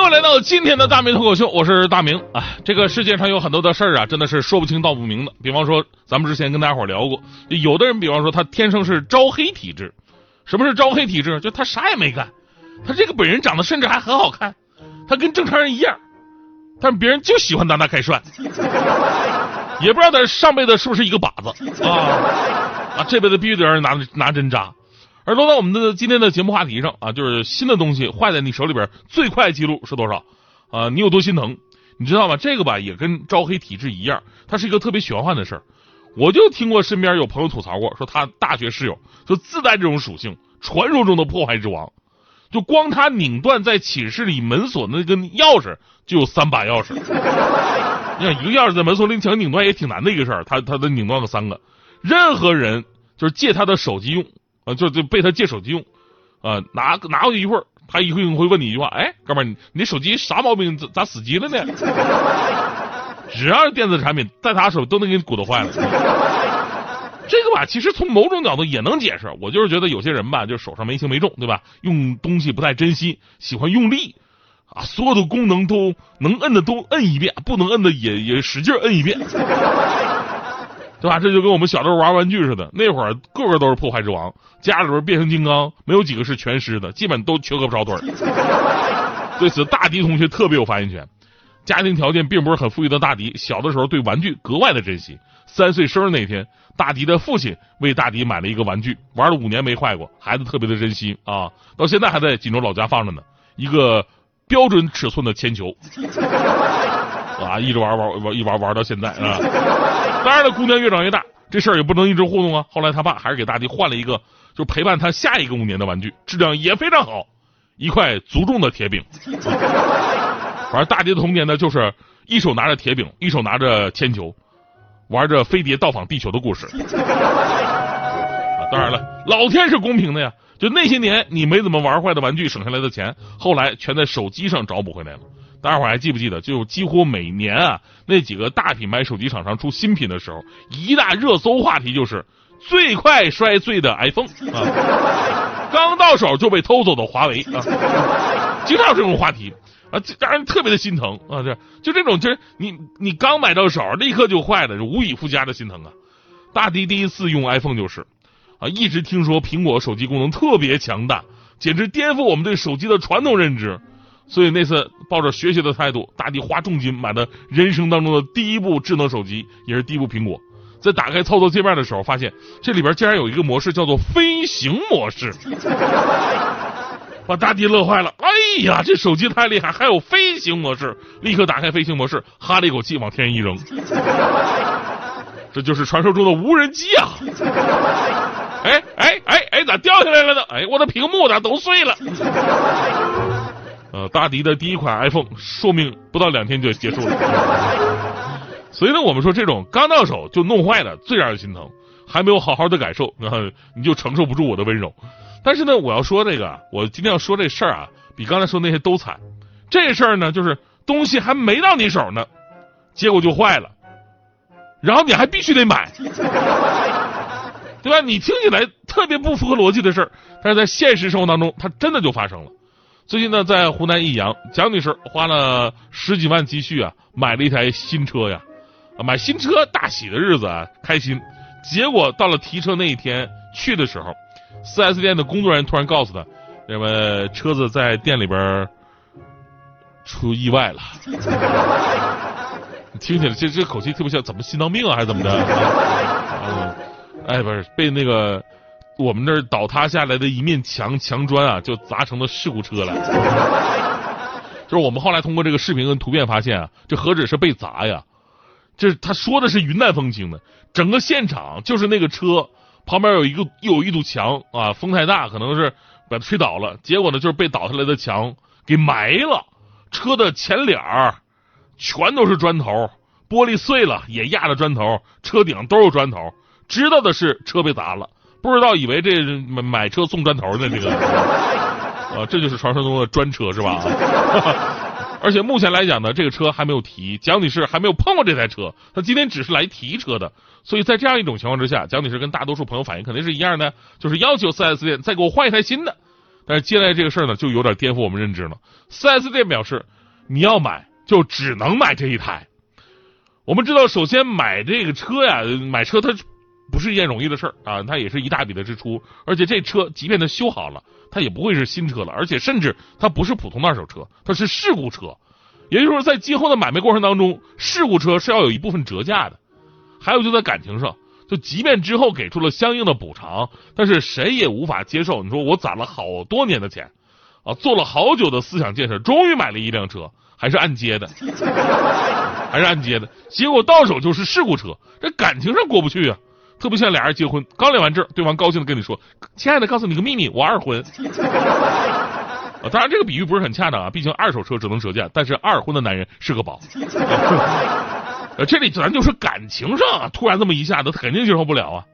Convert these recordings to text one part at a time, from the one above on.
各位来到今天的大明脱口秀，我是大明啊。这个世界上有很多的事儿啊，真的是说不清道不明的。比方说，咱们之前跟大家伙聊过，有的人，比方说他天生是招黑体质。什么是招黑体质？就他啥也没干，他这个本人长得甚至还很好看，他跟正常人一样，但别人就喜欢拿他开涮，也不知道他上辈子是不是一个靶子啊啊，这辈子必须得让人拿拿针扎。而落到我们的今天的节目话题上啊，就是新的东西坏在你手里边最快记录是多少啊？你有多心疼？你知道吗？这个吧也跟招黑体质一样，它是一个特别玄幻的事儿。我就听过身边有朋友吐槽过，说他大学室友就自带这种属性，传说中的破坏之王，就光他拧断在寝室里门锁那根钥匙就有三把钥匙。你看一个钥匙在门锁里想拧断也挺难的一个事儿，他他都拧断了三个。任何人就是借他的手机用。啊，就就被他借手机用，啊，拿拿过去一会儿，他一会会问你一句话，哎，哥们儿，你你手机啥毛病？咋咋死机了呢？只要是电子产品，在他手都能给你鼓捣坏了。这个吧，其实从某种角度也能解释。我就是觉得有些人吧，就手上没轻没重，对吧？用东西不太珍惜，喜欢用力，啊，所有的功能都能摁的都摁一遍，不能摁的也也使劲摁一遍。对吧？这就跟我们小时候玩玩具似的，那会儿个个都是破坏之王，家里边变形金刚没有几个是全尸的，基本都缺胳膊少腿 对此，大迪同学特别有发言权。家庭条件并不是很富裕的大迪，小的时候对玩具格外的珍惜。三岁生日那天，大迪的父亲为大迪买了一个玩具，玩了五年没坏过，孩子特别的珍惜啊，到现在还在锦州老家放着呢，一个标准尺寸的铅球。啊，一直玩玩玩一玩玩到现在啊！当然了，姑娘越长越大，这事儿也不能一直糊弄啊。后来他爸还是给大迪换了一个，就陪伴他下一个五年的玩具，质量也非常好，一块足重的铁饼。反正大迪的童年呢，就是一手拿着铁饼，一手拿着铅球，玩着飞碟到访地球的故事。啊，当然了，老天是公平的呀，就那些年你没怎么玩坏的玩具省下来的钱，后来全在手机上找补回来了。大家伙还记不记得？就几乎每年啊，那几个大品牌手机厂商出新品的时候，一大热搜话题就是最快摔碎的 iPhone 啊，刚到手就被偷走的华为啊，经常有这种话题啊，让人特别的心疼啊！这就这种，就是你你刚买到手，立刻就坏了，无以复加的心疼啊！大迪第一次用 iPhone 就是啊，一直听说苹果手机功能特别强大，简直颠覆我们对手机的传统认知。所以那次抱着学习的态度，大迪花重金买的人生当中的第一部智能手机，也是第一部苹果。在打开操作界面的时候，发现这里边竟然有一个模式叫做飞行模式，把大迪乐坏了。哎呀，这手机太厉害，还有飞行模式！立刻打开飞行模式，哈了一口气，往天上一扔。这就是传说中的无人机啊！哎哎哎哎，咋掉下来了呢？哎，我的屏幕咋都碎了？呃，大迪的第一款 iPhone 寿命不到两天就结束了，所以呢，我们说这种刚到手就弄坏的最让人心疼，还没有好好的感受，然 后你就承受不住我的温柔。但是呢，我要说这个，我今天要说这事儿啊，比刚才说那些都惨。这事儿呢，就是东西还没到你手呢，结果就坏了，然后你还必须得买，对吧？你听起来特别不符合逻辑的事儿，但是在现实生活当中，它真的就发生了。最近呢，在湖南益阳，蒋女士花了十几万积蓄啊，买了一台新车呀。买新车大喜的日子啊，开心。结果到了提车那一天去的时候，四 S 店的工作人员突然告诉他，那么车子在店里边出意外了。听起来这这口气特别像怎么心脏病啊，还是怎么的？嗯，哎，不是被那个。我们那儿倒塌下来的一面墙墙砖啊，就砸成了事故车了。就是我们后来通过这个视频跟图片发现啊，这何止是被砸呀，这他说的是云淡风轻的，整个现场就是那个车旁边有一个有一堵墙啊，风太大可能是把它吹倒了，结果呢就是被倒下来的墙给埋了，车的前脸儿全都是砖头，玻璃碎了也压着砖头，车顶都是砖头，知道的是车被砸了。不知道以为这买买车送砖头呢，这 个啊，这就是传说中的专车是吧？而且目前来讲呢，这个车还没有提，蒋女士还没有碰过这台车，她今天只是来提车的。所以在这样一种情况之下，蒋女士跟大多数朋友反应肯定是一样的，就是要求 4S 店再给我换一台新的。但是接下来这个事儿呢，就有点颠覆我们认知了。4S 店表示，你要买就只能买这一台。我们知道，首先买这个车呀，买车它不是一件容易的事儿啊，它也是一大笔的支出。而且这车即便它修好了，它也不会是新车了，而且甚至它不是普通的二手车，它是事故车。也就是说，在今后的买卖过程当中，事故车是要有一部分折价的。还有就在感情上，就即便之后给出了相应的补偿，但是谁也无法接受。你说我攒了好多年的钱，啊，做了好久的思想建设，终于买了一辆车，还是按揭的。还是按揭的，结果到手就是事故车，这感情上过不去啊！特别像俩人结婚，刚领完证，对方高兴的跟你说：“亲爱的，告诉你个秘密，我二婚。”啊，当然这个比喻不是很恰当啊，毕竟二手车只能折价，但是二婚的男人是个宝。呃，这里咱就说感情上啊，突然这么一下子，肯定接受不了啊。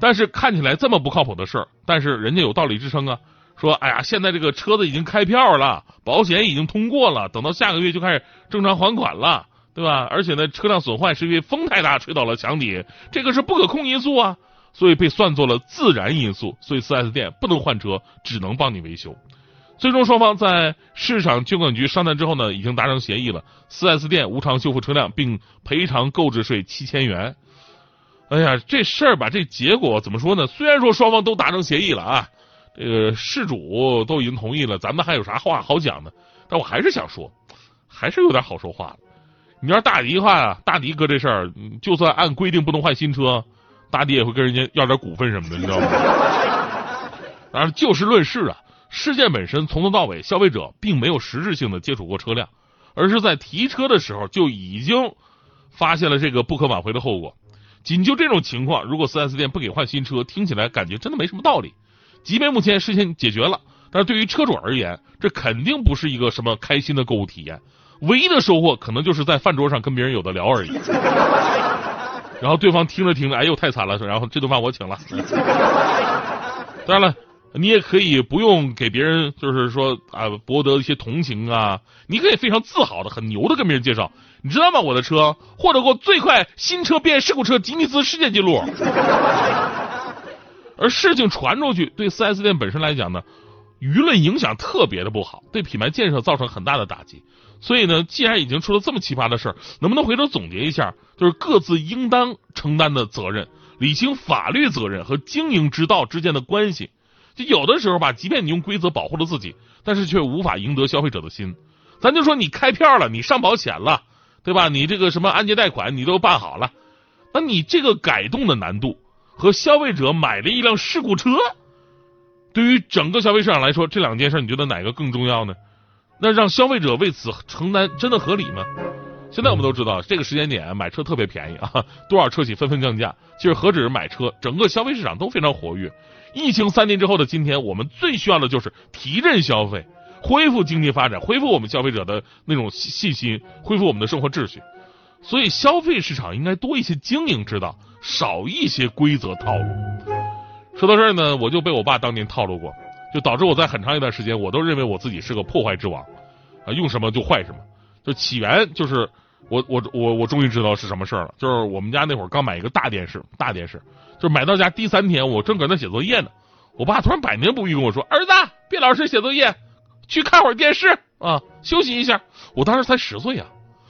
但是看起来这么不靠谱的事儿，但是人家有道理支撑啊，说：“哎呀，现在这个车子已经开票了，保险已经通过了，等到下个月就开始正常还款了。”对吧？而且呢，车辆损坏是因为风太大吹倒了墙底，这个是不可控因素啊，所以被算作了自然因素，所以四 S 店不能换车，只能帮你维修。最终双方在市场监管局商谈之后呢，已经达成协议了，四 S 店无偿修复车辆并赔偿购置税七千元。哎呀，这事儿吧，这结果怎么说呢？虽然说双方都达成协议了啊，这个事主都已经同意了，咱们还有啥话好讲呢？但我还是想说，还是有点好说话的。你要大迪的话啊，大迪哥这事儿，就算按规定不能换新车，大迪也会跟人家要点股份什么的，你知道吗？当然，就事论事啊。事件本身从头到尾，消费者并没有实质性的接触过车辆，而是在提车的时候就已经发现了这个不可挽回的后果。仅就这种情况，如果四 S 店不给换新车，听起来感觉真的没什么道理。即便目前事情解决了，但是对于车主而言，这肯定不是一个什么开心的购物体验。唯一的收获可能就是在饭桌上跟别人有的聊而已，然后对方听着听着，哎呦太惨了，然后这顿饭我请了。当然了，你也可以不用给别人，就是说啊博得一些同情啊，你可以非常自豪的、很牛的跟别人介绍，你知道吗？我的车获得过最快新车变事故车吉尼斯世界纪录。而事情传出去，对 4S 店本身来讲呢？舆论影响特别的不好，对品牌建设造成很大的打击。所以呢，既然已经出了这么奇葩的事儿，能不能回头总结一下，就是各自应当承担的责任，理清法律责任和经营之道之间的关系？就有的时候吧，即便你用规则保护了自己，但是却无法赢得消费者的心。咱就说你开票了，你上保险了，对吧？你这个什么按揭贷款你都办好了，那你这个改动的难度和消费者买了一辆事故车。对于整个消费市场来说，这两件事你觉得哪个更重要呢？那让消费者为此承担真的合理吗？现在我们都知道，这个时间点买车特别便宜啊，多少车企纷纷降价。其实何止是买车，整个消费市场都非常活跃。疫情三年之后的今天，我们最需要的就是提振消费，恢复经济发展，恢复我们消费者的那种信心，恢复我们的生活秩序。所以，消费市场应该多一些经营之道，少一些规则套路。说到这儿呢，我就被我爸当年套路过，就导致我在很长一段时间，我都认为我自己是个破坏之王，啊，用什么就坏什么。就起源就是我我我我终于知道是什么事儿了，就是我们家那会儿刚买一个大电视，大电视，就是买到家第三天，我正搁那写作业呢，我爸突然百年不遇跟我说：“儿子，别老是写作业，去看会儿电视啊，休息一下。”我当时才十岁呀，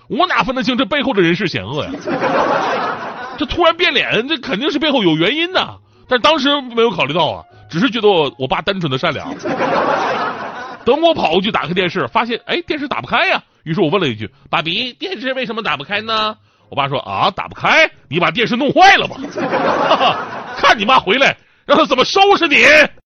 我哪分得清这背后的人事险恶呀？这突然变脸，这肯定是背后有原因的。但当时没有考虑到啊，只是觉得我我爸单纯的善良。等我跑过去打开电视，发现哎电视打不开呀。于是我问了一句：“爸比，电视为什么打不开呢？”我爸说：“啊，打不开，你把电视弄坏了吧？看你妈回来，让他怎么收拾你。”